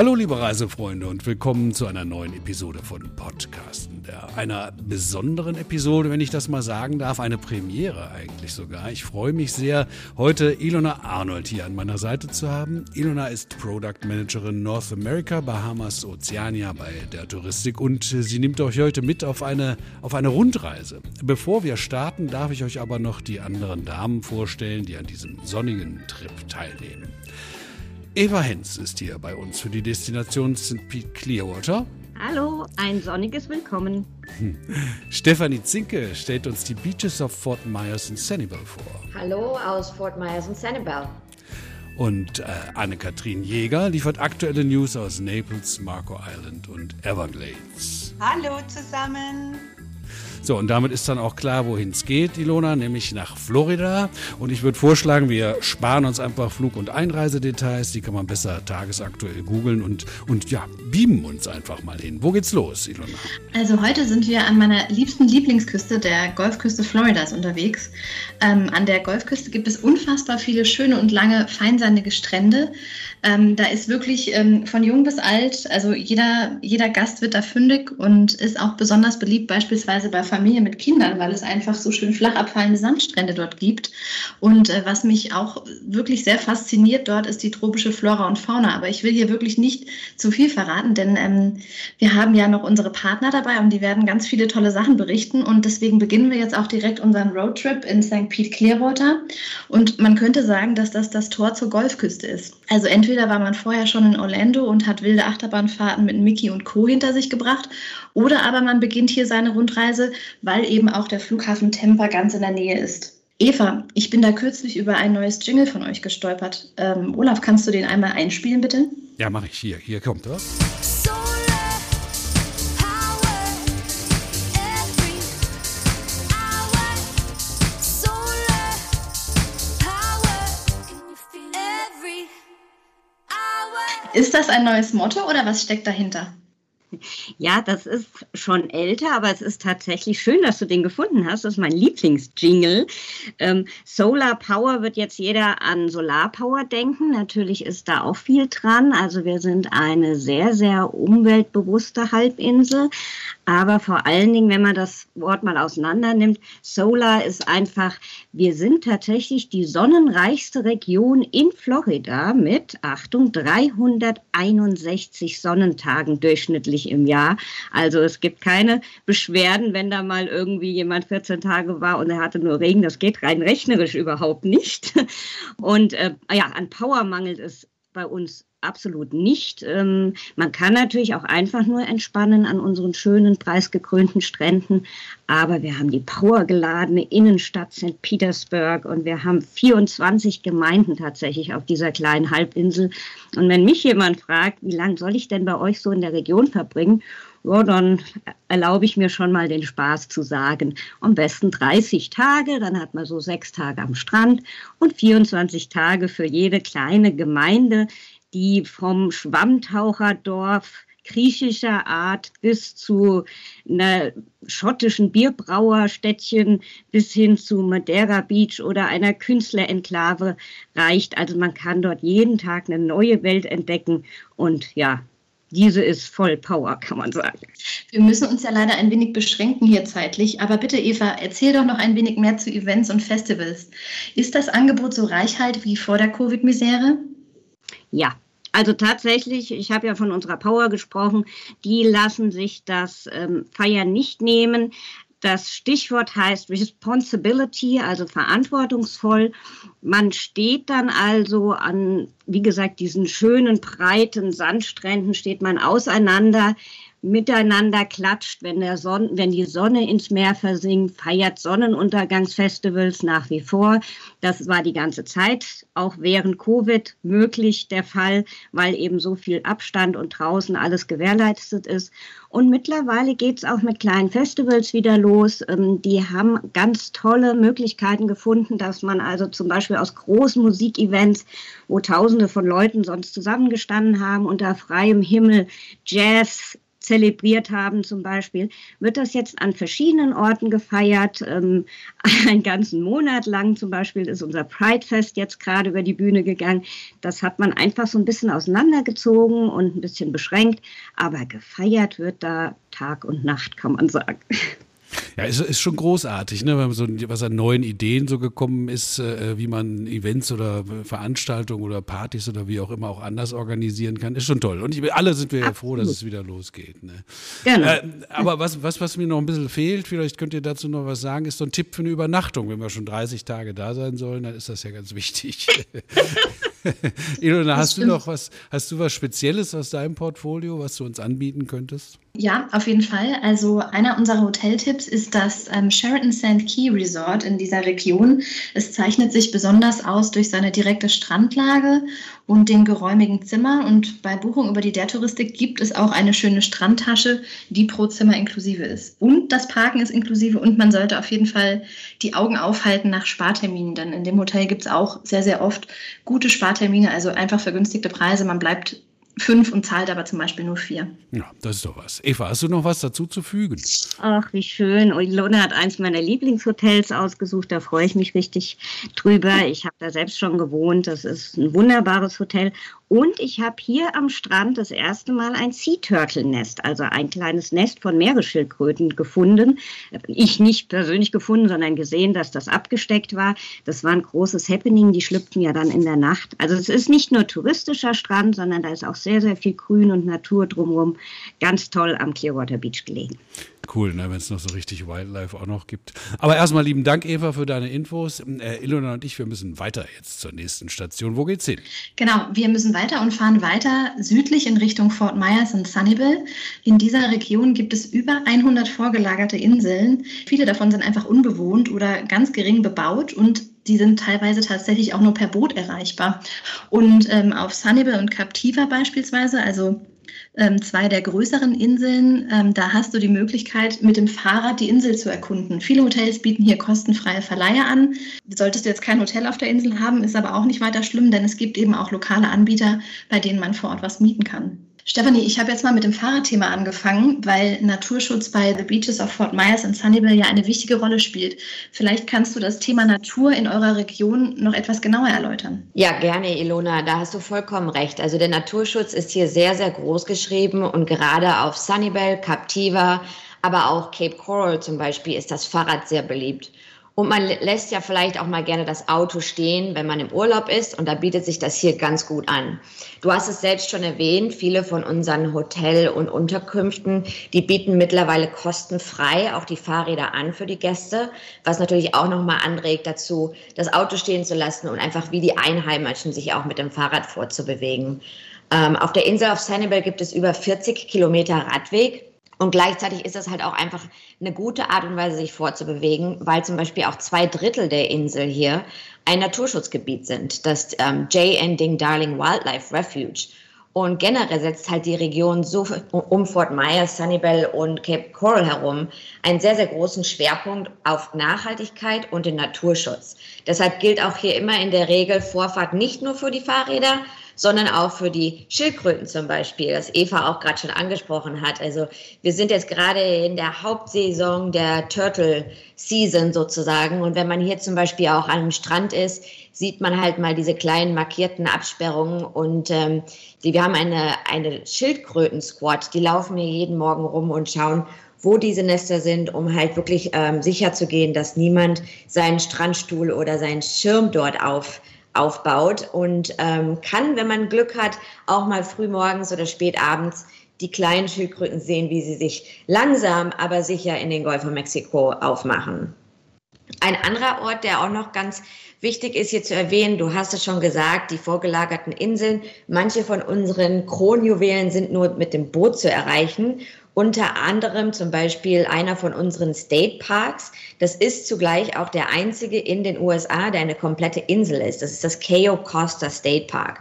Hallo liebe Reisefreunde und willkommen zu einer neuen Episode von Podcasten. Einer besonderen Episode, wenn ich das mal sagen darf, eine Premiere eigentlich sogar. Ich freue mich sehr, heute Ilona Arnold hier an meiner Seite zu haben. Ilona ist Product Managerin North America, Bahamas, Ozeania bei der Touristik und sie nimmt euch heute mit auf eine, auf eine Rundreise. Bevor wir starten, darf ich euch aber noch die anderen Damen vorstellen, die an diesem sonnigen Trip teilnehmen. Eva Henz ist hier bei uns für die Destination St. Pete Clearwater. Hallo, ein sonniges Willkommen. Hm. Stefanie Zinke stellt uns die Beaches of Fort Myers und Sanibel vor. Hallo aus Fort Myers und Sanibel. Und äh, Anne-Kathrin Jäger liefert aktuelle News aus Naples, Marco Island und Everglades. Hallo zusammen. So, und damit ist dann auch klar, wohin es geht, Ilona, nämlich nach Florida. Und ich würde vorschlagen, wir sparen uns einfach Flug- und Einreisedetails. Die kann man besser tagesaktuell googeln und, und ja, beamen uns einfach mal hin. Wo geht's los, Ilona? Also heute sind wir an meiner liebsten Lieblingsküste, der Golfküste Floridas, unterwegs. Ähm, an der Golfküste gibt es unfassbar viele schöne und lange feinsandige Strände. Ähm, da ist wirklich ähm, von jung bis alt, also jeder, jeder Gast wird da fündig und ist auch besonders beliebt, beispielsweise bei Familien mit Kindern, weil es einfach so schön flach abfallende Sandstrände dort gibt. Und äh, was mich auch wirklich sehr fasziniert dort, ist die tropische Flora und Fauna. Aber ich will hier wirklich nicht zu viel verraten, denn ähm, wir haben ja noch unsere Partner dabei und die werden ganz viele tolle Sachen berichten. Und deswegen beginnen wir jetzt auch direkt unseren Roadtrip in St. Pete Clearwater. Und man könnte sagen, dass das das Tor zur Golfküste ist. Also entweder war man vorher schon in Orlando und hat wilde Achterbahnfahrten mit Mickey und Co. hinter sich gebracht, oder aber man beginnt hier seine Rundreise, weil eben auch der Flughafen Tampa ganz in der Nähe ist. Eva, ich bin da kürzlich über ein neues Jingle von euch gestolpert. Ähm, Olaf, kannst du den einmal einspielen, bitte? Ja, mache ich hier. Hier kommt er. Ist das ein neues Motto oder was steckt dahinter? Ja, das ist schon älter, aber es ist tatsächlich schön, dass du den gefunden hast. Das ist mein Lieblingsjingle. Ähm, Solar Power wird jetzt jeder an Solar Power denken. Natürlich ist da auch viel dran. Also wir sind eine sehr, sehr umweltbewusste Halbinsel. Aber vor allen Dingen, wenn man das Wort mal auseinander nimmt, Solar ist einfach, wir sind tatsächlich die sonnenreichste Region in Florida mit, Achtung, 361 Sonnentagen durchschnittlich im Jahr. Also es gibt keine Beschwerden, wenn da mal irgendwie jemand 14 Tage war und er hatte nur Regen. Das geht rein rechnerisch überhaupt nicht. Und äh, ja, an Power mangelt es bei uns absolut nicht. Ähm, man kann natürlich auch einfach nur entspannen an unseren schönen, preisgekrönten Stränden. Aber wir haben die powergeladene Innenstadt St. Petersburg und wir haben 24 Gemeinden tatsächlich auf dieser kleinen Halbinsel. Und wenn mich jemand fragt, wie lange soll ich denn bei euch so in der Region verbringen? Ja, dann erlaube ich mir schon mal den Spaß zu sagen. Am besten 30 Tage, dann hat man so sechs Tage am Strand und 24 Tage für jede kleine Gemeinde die vom Schwammtaucherdorf griechischer Art bis zu einer schottischen Bierbrauerstädtchen bis hin zu Madeira Beach oder einer Künstlerenklave reicht. Also man kann dort jeden Tag eine neue Welt entdecken und ja, diese ist voll Power, kann man sagen. Wir müssen uns ja leider ein wenig beschränken hier zeitlich, aber bitte Eva, erzähl doch noch ein wenig mehr zu Events und Festivals. Ist das Angebot so reichhaltig wie vor der Covid-Misere? Ja, also tatsächlich, ich habe ja von unserer Power gesprochen, die lassen sich das ähm, Feiern nicht nehmen. Das Stichwort heißt Responsibility, also verantwortungsvoll. Man steht dann also an, wie gesagt, diesen schönen, breiten Sandstränden, steht man auseinander miteinander klatscht, wenn, der Son wenn die Sonne ins Meer versinkt, feiert Sonnenuntergangsfestivals nach wie vor. Das war die ganze Zeit, auch während Covid möglich der Fall, weil eben so viel Abstand und draußen alles gewährleistet ist. Und mittlerweile geht es auch mit kleinen Festivals wieder los. Ähm, die haben ganz tolle Möglichkeiten gefunden, dass man also zum Beispiel aus großen Musikevents, wo Tausende von Leuten sonst zusammengestanden haben, unter freiem Himmel Jazz, zelebriert haben zum Beispiel, wird das jetzt an verschiedenen Orten gefeiert. Ähm, einen ganzen Monat lang zum Beispiel ist unser Pride-Fest jetzt gerade über die Bühne gegangen. Das hat man einfach so ein bisschen auseinandergezogen und ein bisschen beschränkt, aber gefeiert wird da Tag und Nacht, kann man sagen. Ja, ist, ist schon großartig, ne? Wenn so, was an neuen Ideen so gekommen ist, äh, wie man Events oder Veranstaltungen oder Partys oder wie auch immer auch anders organisieren kann, ist schon toll. Und ich, alle sind wir ja froh, dass es wieder losgeht. Ne? Genau. Äh, aber was, was, was mir noch ein bisschen fehlt, vielleicht könnt ihr dazu noch was sagen, ist so ein Tipp für eine Übernachtung. Wenn wir schon 30 Tage da sein sollen, dann ist das ja ganz wichtig. Ilona, hast du noch was, hast du was Spezielles aus deinem Portfolio, was du uns anbieten könntest? Ja, auf jeden Fall. Also einer unserer Hoteltipps ist das ähm, Sheraton Sand Key Resort in dieser Region. Es zeichnet sich besonders aus durch seine direkte Strandlage und den geräumigen Zimmern. Und bei Buchung über die Der Touristik gibt es auch eine schöne Strandtasche, die pro Zimmer inklusive ist. Und das Parken ist inklusive und man sollte auf jeden Fall die Augen aufhalten nach Sparterminen, denn in dem Hotel gibt es auch sehr, sehr oft gute Spartermine, also einfach vergünstigte Preise. Man bleibt fünf und zahlt aber zum Beispiel nur vier. Ja, das ist doch was. Eva, hast du noch was dazu zu fügen? Ach, wie schön. Ilona hat eins meiner Lieblingshotels ausgesucht. Da freue ich mich richtig drüber. Ich habe da selbst schon gewohnt. Das ist ein wunderbares Hotel. Und ich habe hier am Strand das erste Mal ein Sea Turtle Nest, also ein kleines Nest von Meeresschildkröten gefunden. Ich nicht persönlich gefunden, sondern gesehen, dass das abgesteckt war. Das war ein großes Happening. Die schlüpften ja dann in der Nacht. Also es ist nicht nur touristischer Strand, sondern da ist auch sehr, sehr viel Grün und Natur drumherum. Ganz toll am Clearwater Beach gelegen cool, ne, wenn es noch so richtig Wildlife auch noch gibt. Aber erstmal lieben Dank, Eva, für deine Infos. Äh, Ilona und ich, wir müssen weiter jetzt zur nächsten Station. Wo geht's hin? Genau, wir müssen weiter und fahren weiter südlich in Richtung Fort Myers und Sunnyville. In dieser Region gibt es über 100 vorgelagerte Inseln. Viele davon sind einfach unbewohnt oder ganz gering bebaut und die sind teilweise tatsächlich auch nur per Boot erreichbar. Und ähm, auf Sunnyville und Captiva beispielsweise, also ähm, zwei der größeren Inseln. Ähm, da hast du die Möglichkeit, mit dem Fahrrad die Insel zu erkunden. Viele Hotels bieten hier kostenfreie Verleihe an. Solltest du jetzt kein Hotel auf der Insel haben, ist aber auch nicht weiter schlimm, denn es gibt eben auch lokale Anbieter, bei denen man vor Ort was mieten kann. Stefanie, ich habe jetzt mal mit dem Fahrradthema angefangen, weil Naturschutz bei The Beaches of Fort Myers und Sunnyvale ja eine wichtige Rolle spielt. Vielleicht kannst du das Thema Natur in eurer Region noch etwas genauer erläutern. Ja, gerne, Ilona. Da hast du vollkommen recht. Also der Naturschutz ist hier sehr, sehr groß geschrieben und gerade auf Sunnyvale, Captiva, aber auch Cape Coral zum Beispiel ist das Fahrrad sehr beliebt. Und man lässt ja vielleicht auch mal gerne das Auto stehen, wenn man im Urlaub ist. Und da bietet sich das hier ganz gut an. Du hast es selbst schon erwähnt, viele von unseren Hotel- und Unterkünften, die bieten mittlerweile kostenfrei auch die Fahrräder an für die Gäste, was natürlich auch nochmal anregt dazu, das Auto stehen zu lassen und einfach wie die Einheimischen sich auch mit dem Fahrrad vorzubewegen. Ähm, auf der Insel auf Sanibel gibt es über 40 Kilometer Radweg und gleichzeitig ist das halt auch einfach eine gute Art und Weise, sich vorzubewegen, weil zum Beispiel auch zwei Drittel der Insel hier ein Naturschutzgebiet sind, das ähm, J. Ending Darling Wildlife Refuge. Und generell setzt halt die Region so um Fort Myers, Sunnyvale und Cape Coral herum einen sehr, sehr großen Schwerpunkt auf Nachhaltigkeit und den Naturschutz. Deshalb gilt auch hier immer in der Regel Vorfahrt nicht nur für die Fahrräder, sondern auch für die Schildkröten zum Beispiel, das Eva auch gerade schon angesprochen hat. Also wir sind jetzt gerade in der Hauptsaison der Turtle Season sozusagen. Und wenn man hier zum Beispiel auch an einem Strand ist, sieht man halt mal diese kleinen markierten Absperrungen. Und ähm, die, wir haben eine, eine Schildkröten-Squad, die laufen hier jeden Morgen rum und schauen, wo diese Nester sind, um halt wirklich ähm, sicher zu gehen, dass niemand seinen Strandstuhl oder seinen Schirm dort auf, aufbaut und ähm, kann, wenn man Glück hat, auch mal früh morgens oder spät abends die kleinen Schildkröten sehen, wie sie sich langsam, aber sicher in den Golf von Mexiko aufmachen. Ein anderer Ort, der auch noch ganz wichtig ist hier zu erwähnen, du hast es schon gesagt, die vorgelagerten Inseln. Manche von unseren Kronjuwelen sind nur mit dem Boot zu erreichen unter anderem zum Beispiel einer von unseren State Parks. Das ist zugleich auch der einzige in den USA, der eine komplette Insel ist. Das ist das Cayo Costa State Park.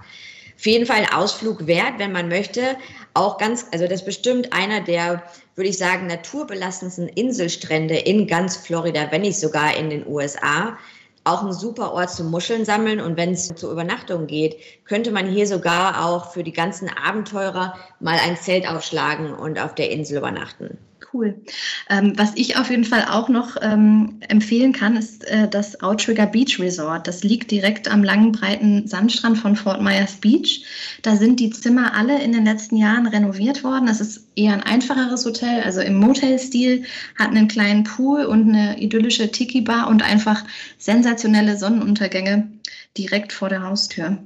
Auf jeden Fall ein Ausflug wert, wenn man möchte. Auch ganz, also das ist bestimmt einer der, würde ich sagen, naturbelassensten Inselstrände in ganz Florida, wenn nicht sogar in den USA. Auch ein super Ort zum Muscheln sammeln. Und wenn es zur Übernachtung geht, könnte man hier sogar auch für die ganzen Abenteurer mal ein Zelt aufschlagen und auf der Insel übernachten. Cool. Ähm, was ich auf jeden Fall auch noch ähm, empfehlen kann, ist äh, das Outrigger Beach Resort. Das liegt direkt am langen, breiten Sandstrand von Fort Myers Beach. Da sind die Zimmer alle in den letzten Jahren renoviert worden. Das ist eher ein einfacheres Hotel, also im Motel-Stil, hat einen kleinen Pool und eine idyllische Tiki-Bar und einfach sensationelle Sonnenuntergänge direkt vor der Haustür.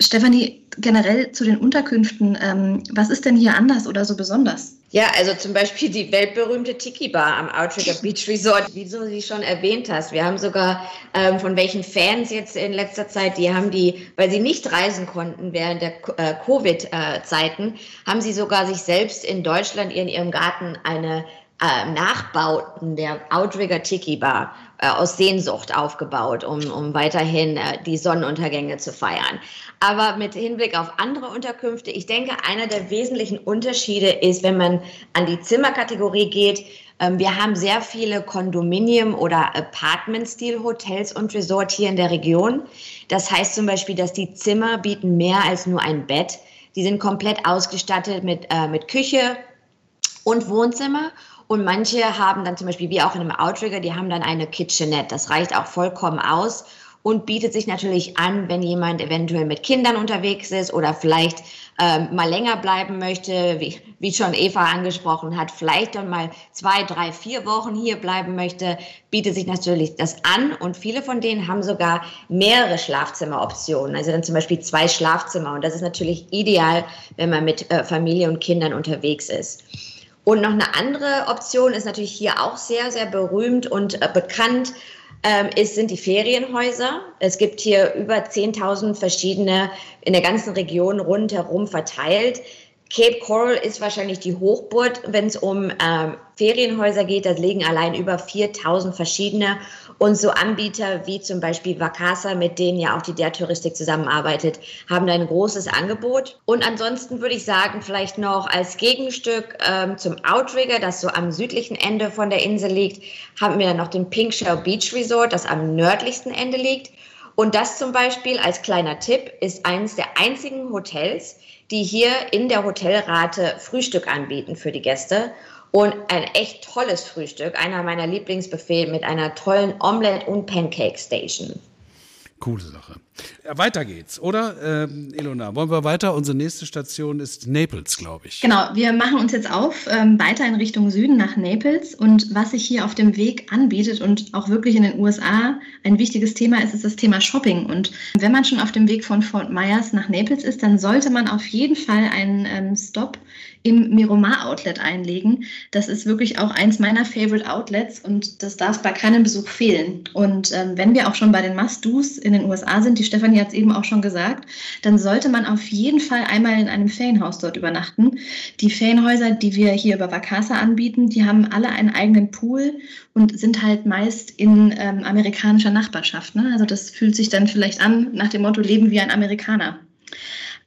Stefanie, generell zu den Unterkünften, ähm, was ist denn hier anders oder so besonders? Ja, also zum Beispiel die weltberühmte Tiki Bar am Outrigger Beach Resort, wie du sie schon erwähnt hast. Wir haben sogar ähm, von welchen Fans jetzt in letzter Zeit, die haben die, weil sie nicht reisen konnten während der äh, Covid-Zeiten, haben sie sogar sich selbst in Deutschland in ihrem Garten eine äh, Nachbauten der Outrigger Tiki Bar äh, aus Sehnsucht aufgebaut, um, um weiterhin äh, die Sonnenuntergänge zu feiern. Aber mit Hinblick auf andere Unterkünfte, ich denke, einer der wesentlichen Unterschiede ist, wenn man an die Zimmerkategorie geht, ähm, wir haben sehr viele Kondominium- oder Apartment-Stil-Hotels und Resort hier in der Region. Das heißt zum Beispiel, dass die Zimmer bieten mehr als nur ein Bett. Die sind komplett ausgestattet mit, äh, mit Küche und Wohnzimmer und manche haben dann zum Beispiel, wie auch in einem Outrigger, die haben dann eine Kitchenette. Das reicht auch vollkommen aus und bietet sich natürlich an, wenn jemand eventuell mit Kindern unterwegs ist oder vielleicht ähm, mal länger bleiben möchte, wie, wie schon Eva angesprochen hat, vielleicht dann mal zwei, drei, vier Wochen hier bleiben möchte, bietet sich natürlich das an. Und viele von denen haben sogar mehrere Schlafzimmeroptionen, also dann zum Beispiel zwei Schlafzimmer. Und das ist natürlich ideal, wenn man mit äh, Familie und Kindern unterwegs ist. Und noch eine andere Option ist natürlich hier auch sehr, sehr berühmt und äh, bekannt, ähm, sind die Ferienhäuser. Es gibt hier über 10.000 verschiedene in der ganzen Region rundherum verteilt. Cape Coral ist wahrscheinlich die Hochburg, wenn es um ähm, Ferienhäuser geht. Da liegen allein über 4000 verschiedene. Und so Anbieter wie zum Beispiel Vacasa, mit denen ja auch die Der Touristik zusammenarbeitet, haben da ein großes Angebot. Und ansonsten würde ich sagen, vielleicht noch als Gegenstück ähm, zum Outrigger, das so am südlichen Ende von der Insel liegt, haben wir noch den Pink Shell Beach Resort, das am nördlichsten Ende liegt. Und das zum Beispiel als kleiner Tipp ist eines der einzigen Hotels, die hier in der Hotelrate Frühstück anbieten für die Gäste. Und ein echt tolles Frühstück, einer meiner Lieblingsbuffet mit einer tollen Omelette- und Pancake-Station. Coole Sache. Weiter geht's, oder? Ähm, Ilona, wollen wir weiter? Unsere nächste Station ist Naples, glaube ich. Genau, wir machen uns jetzt auf, ähm, weiter in Richtung Süden nach Naples. Und was sich hier auf dem Weg anbietet und auch wirklich in den USA ein wichtiges Thema ist, ist das Thema Shopping. Und wenn man schon auf dem Weg von Fort Myers nach Naples ist, dann sollte man auf jeden Fall einen ähm, Stop im Miramar Outlet einlegen. Das ist wirklich auch eins meiner Favorite Outlets und das darf bei keinem Besuch fehlen. Und ähm, wenn wir auch schon bei den Must-Dos in den USA sind, die Stefanie hat es eben auch schon gesagt, dann sollte man auf jeden Fall einmal in einem Ferienhaus dort übernachten. Die Ferienhäuser, die wir hier über Vacasa anbieten, die haben alle einen eigenen Pool und sind halt meist in ähm, amerikanischer Nachbarschaft. Ne? Also das fühlt sich dann vielleicht an nach dem Motto Leben wie ein Amerikaner.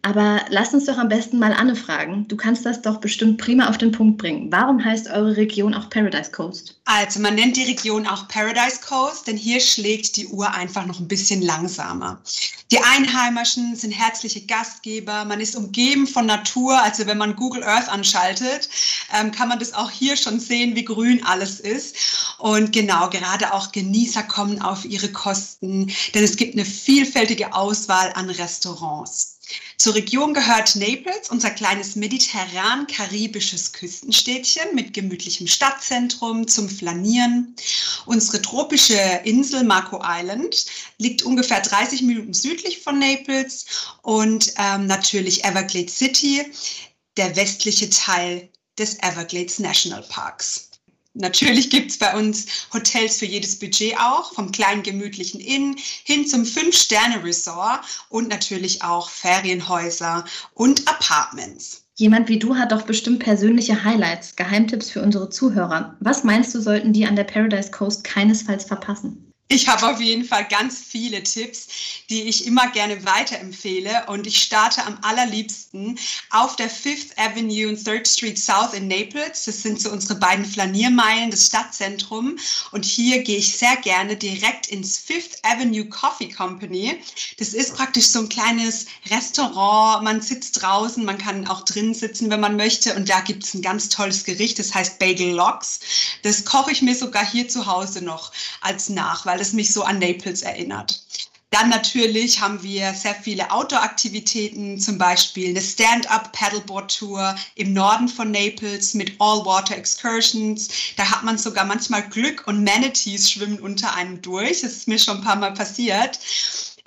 Aber lass uns doch am besten mal Anne fragen. Du kannst das doch bestimmt prima auf den Punkt bringen. Warum heißt eure Region auch Paradise Coast? Also man nennt die Region auch Paradise Coast, denn hier schlägt die Uhr einfach noch ein bisschen langsamer. Die Einheimischen sind herzliche Gastgeber. Man ist umgeben von Natur. Also wenn man Google Earth anschaltet, ähm, kann man das auch hier schon sehen, wie grün alles ist. Und genau, gerade auch Genießer kommen auf ihre Kosten, denn es gibt eine vielfältige Auswahl an Restaurants. Zur Region gehört Naples, unser kleines mediterran-karibisches Küstenstädtchen mit gemütlichem Stadtzentrum zum Flanieren. Unsere tropische Insel Marco Island liegt ungefähr 30 Minuten südlich von Naples und ähm, natürlich Everglades City, der westliche Teil des Everglades National Parks. Natürlich gibt es bei uns Hotels für jedes Budget auch, vom kleinen gemütlichen Inn hin zum Fünf-Sterne-Resort und natürlich auch Ferienhäuser und Apartments. Jemand wie du hat doch bestimmt persönliche Highlights, Geheimtipps für unsere Zuhörer. Was meinst du, sollten die an der Paradise Coast keinesfalls verpassen? Ich habe auf jeden Fall ganz viele Tipps, die ich immer gerne weiterempfehle. Und ich starte am allerliebsten auf der Fifth Avenue und Third Street South in Naples. Das sind so unsere beiden Flaniermeilen, das Stadtzentrum. Und hier gehe ich sehr gerne direkt ins Fifth Avenue Coffee Company. Das ist praktisch so ein kleines Restaurant. Man sitzt draußen, man kann auch drinnen sitzen, wenn man möchte. Und da gibt es ein ganz tolles Gericht, das heißt Bagel Logs. Das koche ich mir sogar hier zu Hause noch als Nachweis weil es mich so an Naples erinnert. Dann natürlich haben wir sehr viele Outdoor-Aktivitäten, zum Beispiel eine Stand-up-Paddleboard-Tour im Norden von Naples mit All-Water-Excursions. Da hat man sogar manchmal Glück und Manatees schwimmen unter einem durch. Das ist mir schon ein paar Mal passiert.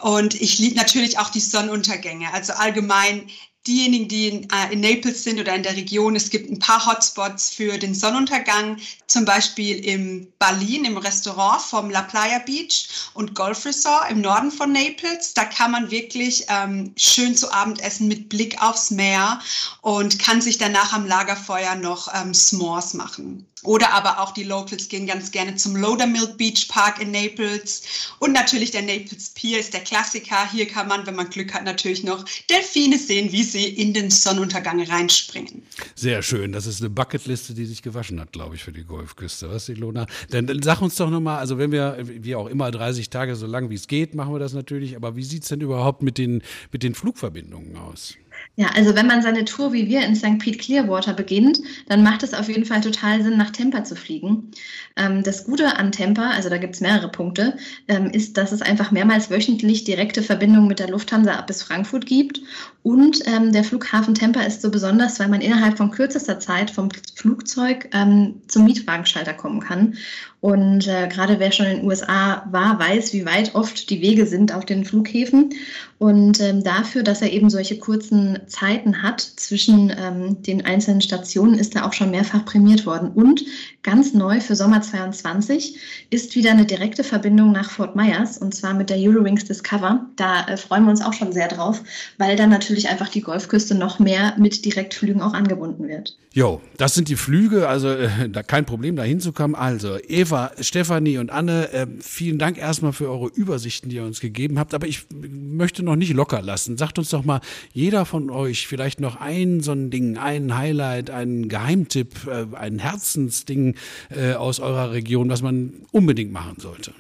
Und ich liebe natürlich auch die Sonnenuntergänge. Also allgemein diejenigen, die in, äh, in, Naples sind oder in der Region, es gibt ein paar Hotspots für den Sonnenuntergang, zum Beispiel im Berlin im Restaurant vom La Playa Beach und Golf Resort im Norden von Naples. Da kann man wirklich ähm, schön zu Abend essen mit Blick aufs Meer und kann sich danach am Lagerfeuer noch ähm, S'mores machen. Oder aber auch die Locals gehen ganz gerne zum Lodermilk Beach Park in Naples. Und natürlich der Naples Pier ist der Klassiker. Hier kann man, wenn man Glück hat, natürlich noch Delfine sehen, wie sie in den Sonnenuntergang reinspringen. Sehr schön. Das ist eine Bucketliste, die sich gewaschen hat, glaube ich, für die Golfküste. Was, Ilona? Dann, dann sag uns doch nochmal, also wenn wir, wie auch immer, 30 Tage so lang wie es geht, machen wir das natürlich. Aber wie sieht es denn überhaupt mit den, mit den Flugverbindungen aus? Ja, also wenn man seine Tour wie wir in St. Pete Clearwater beginnt, dann macht es auf jeden Fall total Sinn, nach Tampa zu fliegen. Ähm, das Gute an Tampa, also da gibt es mehrere Punkte, ähm, ist, dass es einfach mehrmals wöchentlich direkte Verbindungen mit der Lufthansa ab bis Frankfurt gibt. Und ähm, der Flughafen Tampa ist so besonders, weil man innerhalb von kürzester Zeit vom Flugzeug ähm, zum Mietwagenschalter kommen kann. Und äh, gerade wer schon in den USA war, weiß, wie weit oft die Wege sind auf den Flughäfen. Und ähm, dafür, dass er eben solche kurzen Zeiten hat zwischen ähm, den einzelnen Stationen, ist er auch schon mehrfach prämiert worden. Und ganz neu für Sommer 22 ist wieder eine direkte Verbindung nach Fort Myers und zwar mit der Eurowings Discover. Da äh, freuen wir uns auch schon sehr drauf, weil dann natürlich einfach die Golfküste noch mehr mit Direktflügen auch angebunden wird. Jo, das sind die Flüge, also äh, da kein Problem, da hinzukommen. Also Eva, Stefanie und Anne, äh, vielen Dank erstmal für eure Übersichten, die ihr uns gegeben habt. Aber ich möchte noch nicht locker lassen. Sagt uns doch mal, jeder von euch vielleicht noch ein so ein Ding, ein Highlight, ein Geheimtipp, äh, ein Herzensding äh, aus eurer Region, was man unbedingt machen sollte.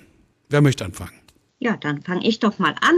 Wer möchte anfangen? Ja, dann fange ich doch mal an.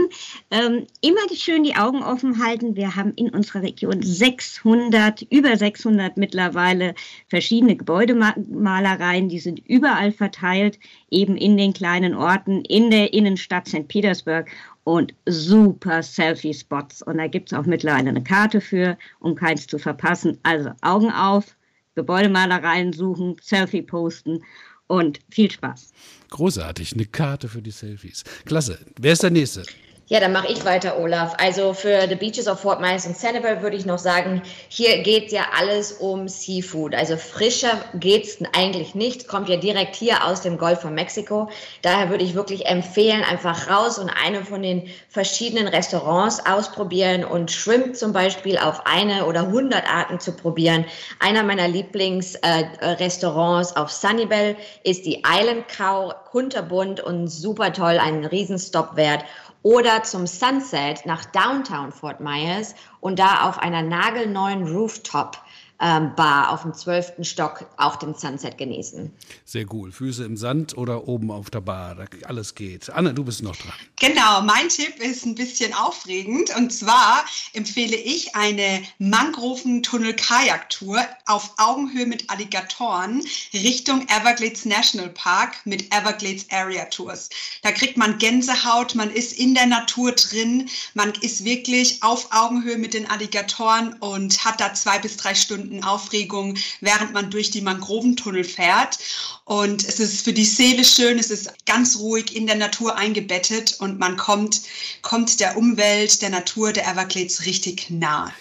Ähm, immer schön die Augen offen halten. Wir haben in unserer Region 600, über 600 mittlerweile verschiedene Gebäudemalereien. Die sind überall verteilt, eben in den kleinen Orten, in der Innenstadt St. Petersburg und super Selfie-Spots. Und da gibt es auch mittlerweile eine Karte für, um keins zu verpassen. Also Augen auf, Gebäudemalereien suchen, Selfie posten und viel Spaß. Großartig, eine Karte für die Selfies. Klasse. Wer ist der Nächste? Ja, dann mache ich weiter, Olaf. Also für The Beaches of Fort Myers und Sanibel würde ich noch sagen, hier geht ja alles um Seafood. Also frischer geht's eigentlich nicht. Kommt ja direkt hier aus dem Golf von Mexiko. Daher würde ich wirklich empfehlen, einfach raus und eine von den verschiedenen Restaurants ausprobieren und Shrimp zum Beispiel auf eine oder hundert Arten zu probieren. Einer meiner Lieblingsrestaurants äh, auf Sunnyvale ist die Island Cow, kunterbunt und super toll, einen Riesenstopp wert oder zum Sunset nach Downtown Fort Myers und da auf einer nagelneuen Rooftop ähm, Bar auf dem zwölften Stock auch den Sunset genießen. Sehr cool. Füße im Sand oder oben auf der Bar, da alles geht. Anne, du bist noch dran. Genau, mein Tipp ist ein bisschen aufregend und zwar empfehle ich eine Mangroventunnel-Kajak-Tour auf Augenhöhe mit Alligatoren Richtung Everglades National Park mit Everglades Area Tours. Da kriegt man Gänsehaut, man ist in der Natur drin, man ist wirklich auf Augenhöhe mit den Alligatoren und hat da zwei bis drei Stunden Stunden Aufregung, während man durch die Mangroventunnel fährt. Und es ist für die Seele schön, es ist ganz ruhig in der Natur eingebettet und man kommt, kommt der Umwelt, der Natur der Everglades richtig nah.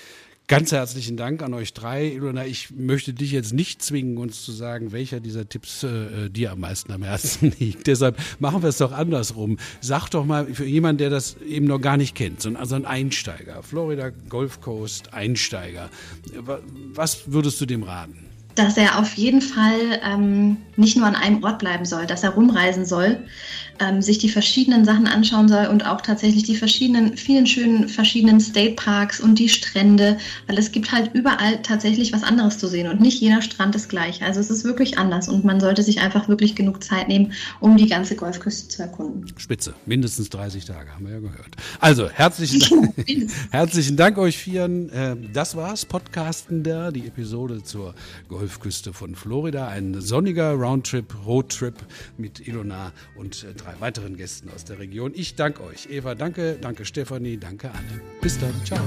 Ganz herzlichen Dank an euch drei. Ilona, ich möchte dich jetzt nicht zwingen, uns zu sagen, welcher dieser Tipps äh, dir am meisten am Herzen liegt. Deshalb machen wir es doch andersrum. Sag doch mal für jemanden, der das eben noch gar nicht kennt, so ein, also ein Einsteiger, Florida Gulf Coast Einsteiger, was würdest du dem raten? dass er auf jeden Fall ähm, nicht nur an einem Ort bleiben soll, dass er rumreisen soll, ähm, sich die verschiedenen Sachen anschauen soll und auch tatsächlich die verschiedenen, vielen schönen verschiedenen State Parks und die Strände, weil es gibt halt überall tatsächlich was anderes zu sehen und nicht jeder Strand ist gleich. Also es ist wirklich anders und man sollte sich einfach wirklich genug Zeit nehmen, um die ganze Golfküste zu erkunden. Spitze, mindestens 30 Tage, haben wir ja gehört. Also herzlichen Dank, herzlichen Dank euch Vieren. Ähm, das war's, Podcasten da, die Episode zur Golfküste von Florida. Ein sonniger Roundtrip, Roadtrip mit Ilona und äh, drei weiteren Gästen aus der Region. Ich danke euch. Eva, danke. Danke Stefanie. Danke Anne. Bis dann. Ciao.